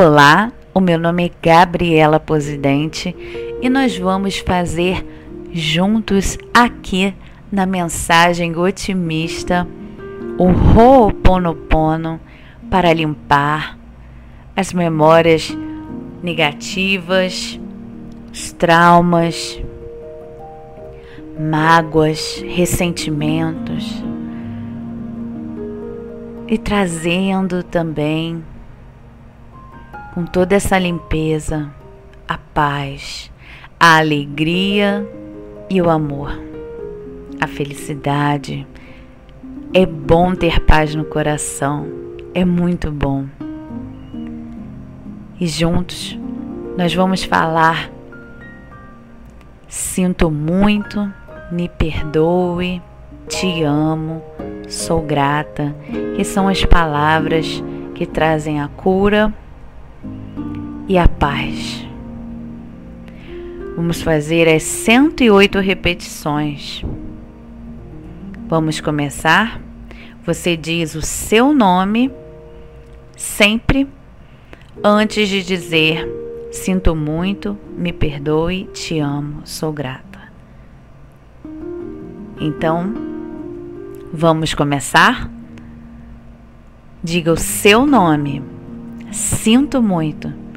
Olá, o meu nome é Gabriela Posidente e nós vamos fazer juntos aqui na mensagem otimista o Ho'oponopono para limpar as memórias negativas, os traumas, mágoas, ressentimentos. E trazendo também com toda essa limpeza, a paz, a alegria e o amor, a felicidade. É bom ter paz no coração, é muito bom. E juntos nós vamos falar: sinto muito, me perdoe, te amo, sou grata, que são as palavras que trazem a cura e a paz. Vamos fazer as 108 repetições. Vamos começar? Você diz o seu nome sempre antes de dizer sinto muito, me perdoe, te amo, sou grata. Então, vamos começar? Diga o seu nome. Sinto muito.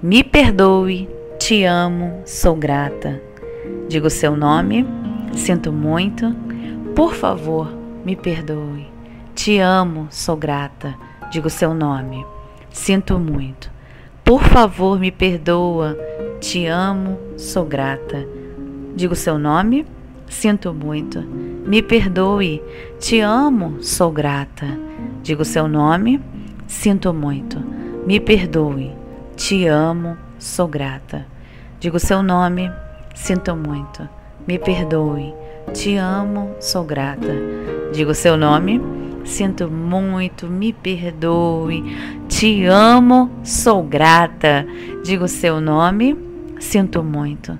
Me perdoe, te amo, sou grata. Digo seu nome, sinto muito. Por favor, me perdoe. Te amo, sou grata. Digo seu nome, sinto muito. Por favor, me perdoa. Te amo, sou grata. Digo seu nome, sinto muito. Me perdoe. Te amo, sou grata. Digo seu nome, sinto muito. Me perdoe. Te amo, sou grata. Digo seu nome, sinto muito. Me perdoe. Te amo, sou grata. Digo seu nome, sinto muito, me perdoe. Te amo, sou grata. Digo seu nome, sinto muito.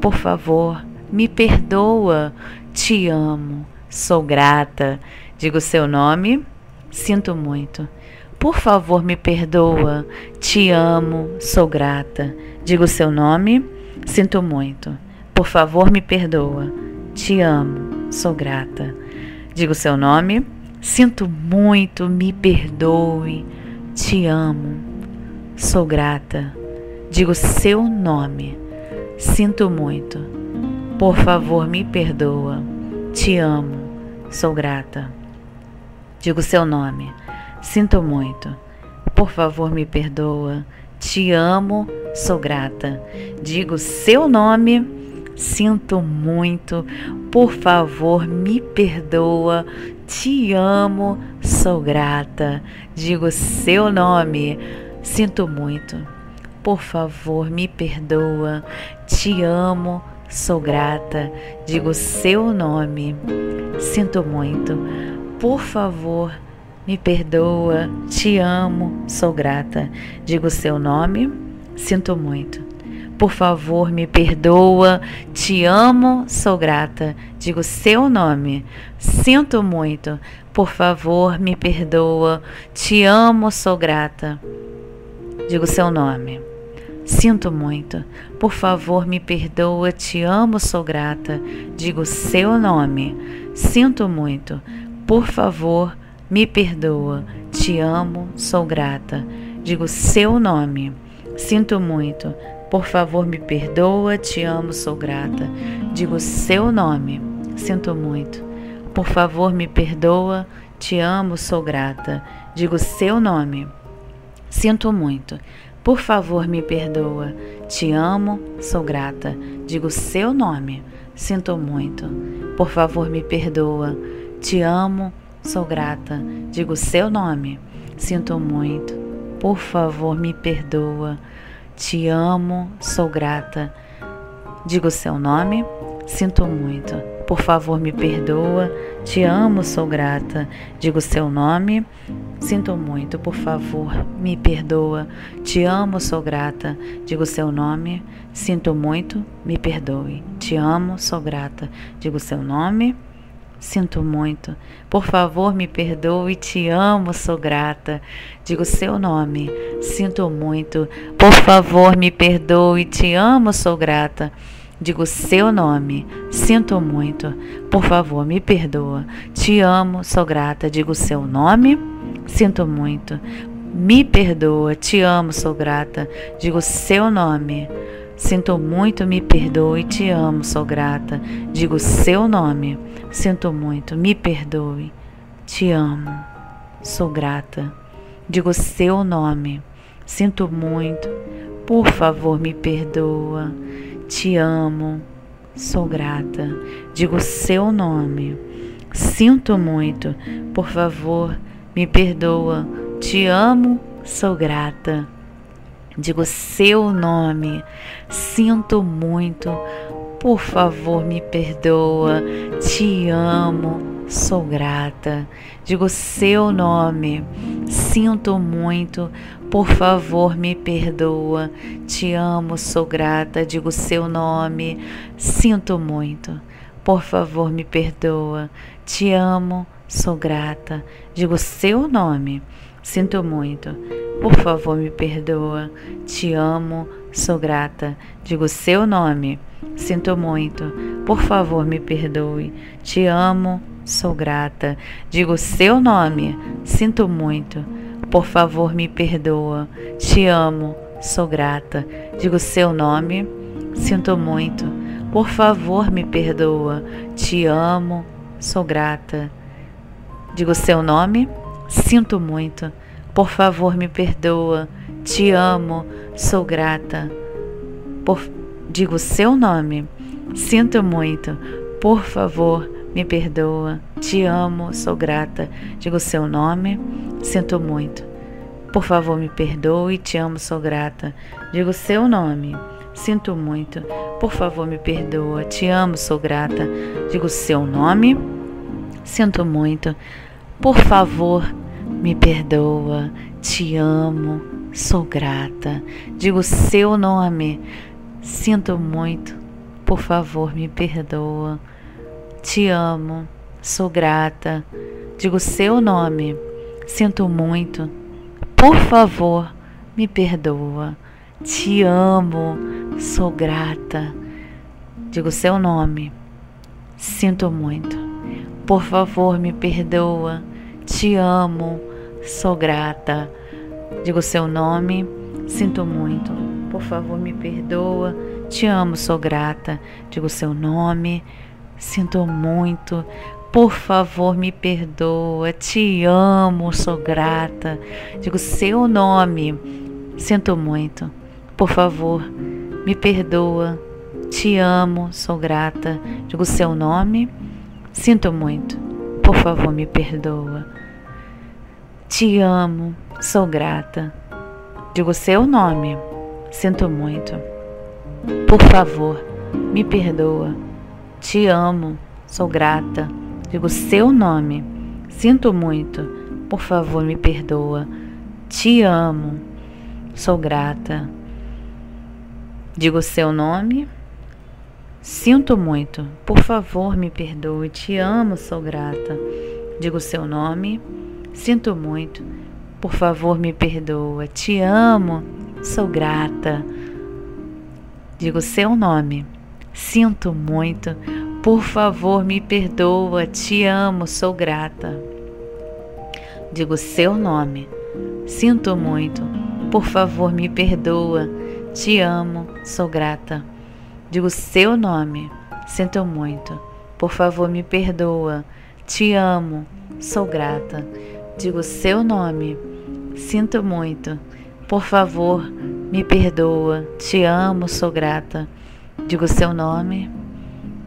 Por favor, me perdoa. Te amo, sou grata. Digo seu nome, sinto muito. Por favor, me perdoa. Te amo, sou grata. Digo seu nome, sinto muito. Por favor, me perdoa. Te amo, sou grata. Digo seu nome, sinto muito, me perdoe. Te amo, sou grata. Digo seu nome, sinto muito. Por favor, me perdoa. Te amo, sou grata. Digo seu nome Sinto muito. Por favor, me perdoa. Te amo, sou grata. Digo seu nome. Sinto muito. Por favor, me perdoa. Te amo, sou grata. Digo seu nome. Sinto muito. Por favor, me perdoa. Te amo, sou grata. Digo seu nome. Sinto muito. Por favor, me perdoa, te amo, sou grata. Digo seu nome, sinto muito. Por favor, me perdoa, te amo, sou grata. Digo seu nome, sinto muito. Por favor, me perdoa, te amo, sou grata. Digo seu nome. Sinto muito. Por favor, me perdoa, te amo, sou grata. Digo seu nome. Sinto muito. Por favor, me perdoa, te amo, sou grata. Digo seu nome. Sinto muito. Por favor, me perdoa, te amo, sou grata. Digo seu nome. Sinto muito. Por favor, me perdoa, te amo, sou grata. Digo seu nome. Sinto muito. Por favor, me perdoa. Te amo, sou grata. Digo seu nome. Sinto muito. Por favor, me perdoa. Te amo, Sou grata, digo seu nome. Sinto muito. Por favor, me perdoa. Te amo, sou grata. Digo seu nome. Sinto muito. Por favor, me perdoa. Te amo, sou grata. Digo seu nome. Sinto muito. Por favor, me perdoa. Te amo, sou grata. Digo seu nome. Sinto muito. Me perdoe. Te amo, sou grata. Digo seu nome. Sinto muito. Por favor, me perdoe, te amo, sou grata. Digo seu nome, sinto muito. Por favor, me perdoe, te amo, sou grata. Digo seu nome, sinto muito. Por favor, me perdoa. Te amo, sou grata. Digo seu nome, sinto muito. Me perdoa, te amo, sou grata. Digo seu nome. Sinto muito, me perdoe, te amo, sou grata. Digo seu nome. Sinto muito, me perdoe, te amo, sou grata. Digo seu nome. Sinto muito, por favor, me perdoa, te amo, sou grata. Digo seu nome. Sinto muito, por favor, me perdoa, te amo, sou grata digo seu nome. Sinto muito, por favor, me perdoa. Te amo, sou grata. Digo seu nome. Sinto muito, por favor, me perdoa. Te amo, sou grata. Digo seu nome. Sinto muito, por favor, me perdoa. Te amo, sou grata. Digo seu nome. Sinto muito por favor, me perdoa. Te amo, sou grata. Digo seu nome. Sinto muito. Por favor, me perdoe. Te amo, sou grata. Digo seu nome. Sinto muito. Por favor, me perdoa. Te amo, sou grata. Digo seu nome. Sinto muito. Por favor, me perdoa. Te amo, sou grata. Digo seu nome. Sinto muito. Por favor, me perdoa. Te amo, sou grata. Por, digo seu nome. Sinto muito. Por favor, me perdoa. Te amo, sou grata. Digo seu nome. Sinto muito. Por favor, me perdoe. Te amo, sou grata. Digo seu nome. Sinto muito. Por favor, me perdoa. Te amo, sou grata. Digo seu nome. Sinto muito. Por favor, me perdoa, te amo, sou grata. Digo seu nome, sinto muito, por favor, me perdoa. Te amo, sou grata. Digo seu nome, sinto muito, por favor, me perdoa. Te amo, sou grata. Digo seu nome, sinto muito, por favor, me perdoa te amo, sou grata. Digo seu nome, sinto muito. Por favor, me perdoa. Te amo, sou grata. Digo seu nome, sinto muito. Por favor, me perdoa. Te amo, sou grata. Digo seu nome, sinto muito. Por favor, me perdoa. Te amo, sou grata. Digo seu nome, sinto muito. Por favor, me perdoa. Te amo, sou grata. Digo seu nome, sinto muito. Por favor, me perdoa. Te amo, sou grata. Digo seu nome, sinto muito. Por favor, me perdoa. Te amo, sou grata. Digo seu nome, sinto muito. Por favor, me perdoe. Te amo, sou grata. Digo seu nome, Sinto muito. Por favor, me perdoa. Te amo. Sou grata. Digo seu nome. Sinto muito. Por favor, me perdoa. Te amo. Sou grata. Digo seu nome. Sinto muito. Por favor, me perdoa. Te amo. Sou grata. Digo seu nome. Sinto muito. Por favor, me perdoa. Te amo. Sou grata. Digo seu nome. Sinto muito. Por favor, me perdoa. Te amo, sou grata. Digo seu nome.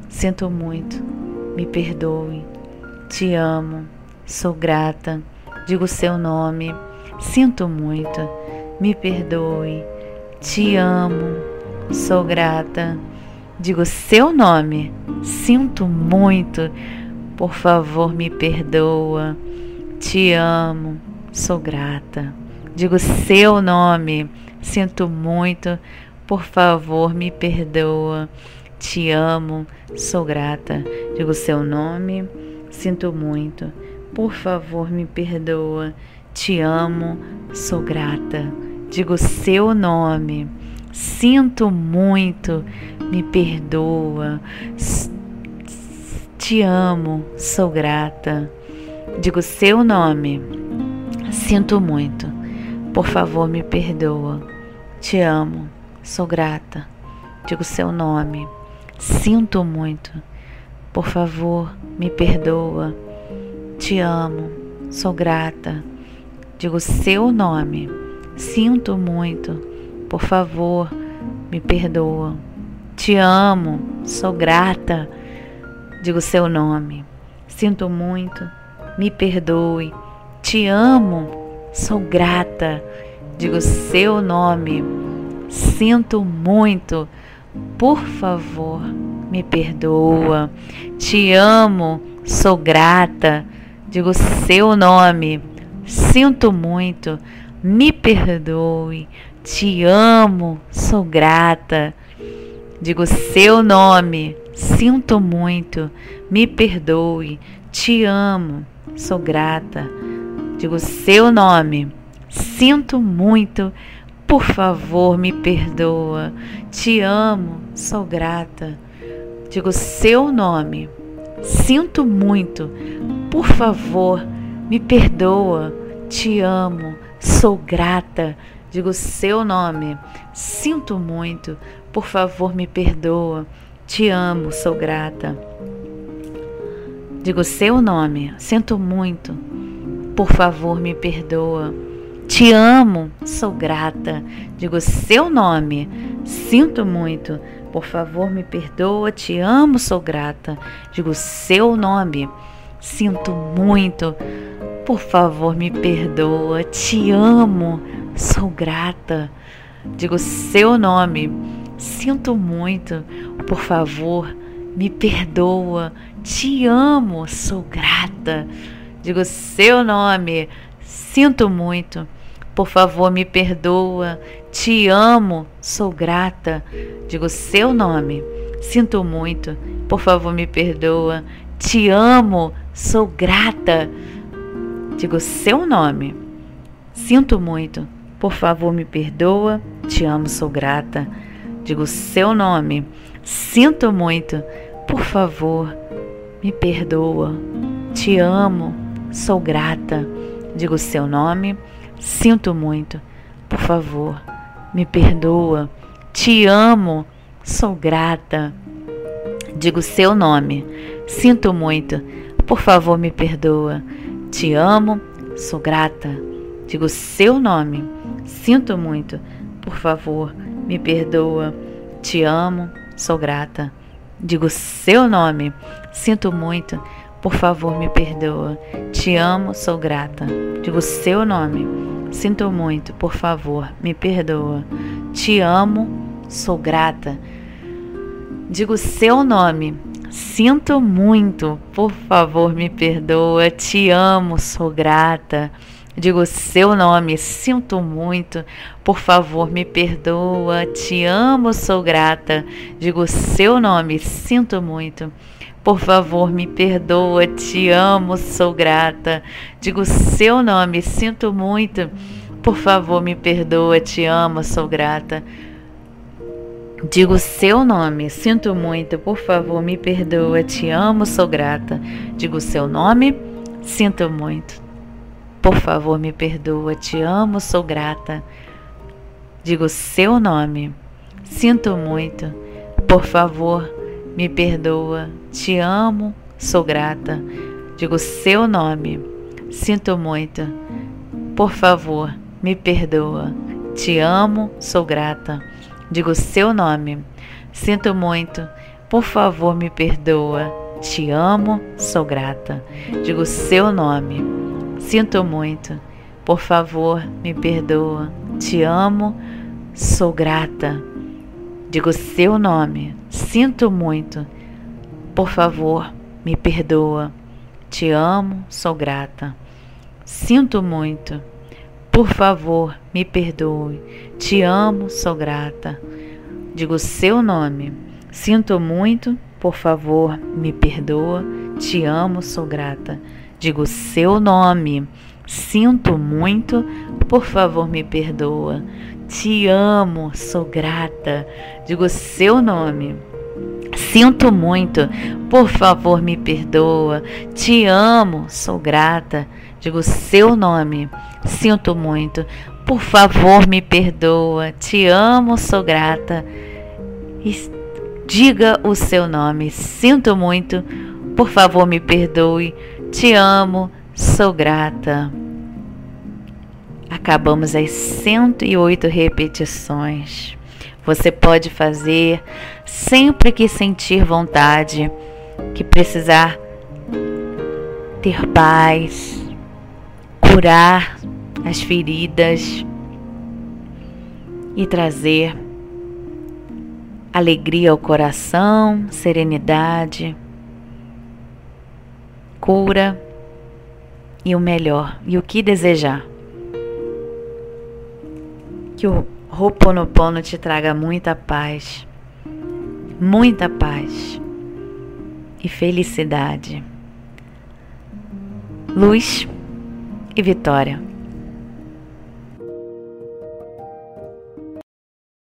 Sinto muito. Me perdoe. Te amo. Sou grata. Digo seu nome. Sinto muito. Me perdoe. Te amo. Sou grata. Digo seu nome. Sinto muito. Por favor, me perdoa. Te amo, sou grata. Digo seu nome, sinto muito, por favor, me perdoa. Te amo, sou grata. Digo seu nome, sinto muito, por favor, me perdoa. Te amo, sou grata. Digo seu nome. Sinto muito, me perdoa. Te amo, sou grata. Digo seu nome. Sinto muito. Por favor, me perdoa. Te amo, sou grata. Digo seu nome. Sinto muito. Por favor, me perdoa. Te amo, sou grata. Digo seu nome. Sinto muito. Por favor, me perdoa. Te amo, sou grata. Digo seu nome. Sinto muito. Me perdoe. Te amo, sou grata. Digo seu nome. Sinto muito. Por favor, me perdoa. Te amo, sou grata. Digo seu nome. Sinto muito. Me perdoe. Te amo, sou grata. Digo seu nome. Sinto muito. Me perdoe. Te amo, sou grata. Digo seu nome. Sinto muito. Por favor, me perdoa. Te amo, sou grata. Digo seu nome. Sinto muito. Por favor, me perdoa. Te amo, sou grata. Digo seu nome. Sinto muito. Por favor, me perdoa. Te amo, sou grata. Digo seu nome. Sinto muito. Por favor, me perdoa. Te amo, sou grata. Digo seu nome. Sinto muito. Por favor, me perdoa. Te amo, sou grata. Digo seu nome. Sinto muito. Por favor, me perdoa. Te amo, sou grata. Digo seu nome. Sinto muito. Por favor, me perdoa. Te amo, sou grata. Digo seu nome. Sinto muito. Por favor, me perdoa. Te amo, sou grata. Digo seu nome. Sinto muito. Por favor, me perdoa. Te amo, sou grata. Digo seu nome. Sinto muito. Por favor, me perdoa. Te amo, sou grata. Digo seu nome. Sinto muito. Por favor, me perdoa. Te amo, sou grata. Digo seu nome. Sinto muito. Por favor, me perdoa. Te amo. Sou grata. Digo seu nome. Sinto muito. Por favor, me perdoa. Te amo. Sou grata. Digo seu nome. Sinto muito. Por favor, me perdoa. Te amo. Sou grata. Digo seu nome. Sinto muito. Por favor, me perdoa. Te amo, sou grata. Digo seu nome. Sinto muito, por favor, me perdoa. Te amo, sou grata. Digo seu nome. Sinto muito, por favor, me perdoa. Te amo, sou grata. Digo seu nome, sinto muito, por favor, me perdoa. Te amo, sou grata. Digo seu nome, sinto muito. Por favor, me perdoa, te amo, sou grata. Digo seu nome, sinto muito. Por favor, me perdoa, te amo, sou grata. Digo seu nome, sinto muito. Por favor, me perdoa, te amo, sou grata. Digo seu nome, sinto muito. Por favor, me perdoa, te amo, sou grata. Digo seu nome, sinto muito. Por favor, me perdoa, te amo, sou grata. Digo seu nome, sinto muito. Por favor, me perdoa, te amo, sou grata. Digo seu nome, sinto muito. Por favor, me perdoa, te amo, sou grata. Digo seu nome, sinto muito. Por favor, me perdoa, te amo, sou grata. Digo seu nome, sinto muito. Por favor, me perdoa. Te amo, sou grata. Sinto muito. Por favor, me perdoe. Te amo, sou grata. Digo seu nome. Sinto muito. Por favor, me perdoa. Te amo, sou grata. Digo seu nome. Sinto muito, por favor, me perdoa. Te amo, sou grata. Digo seu nome. Sinto muito, por favor, me perdoa. Te amo, sou grata. Digo seu nome. Sinto muito, por favor, me perdoa. Te amo, sou grata. Diga o seu nome. Sinto muito, por favor, me perdoe. Te amo, sou grata. Acabamos as 108 repetições. Você pode fazer sempre que sentir vontade, que precisar ter paz, curar as feridas e trazer alegria ao coração, serenidade, cura e o melhor e o que desejar. Que o Ho'oponopono te traga muita paz, muita paz e felicidade, luz e vitória.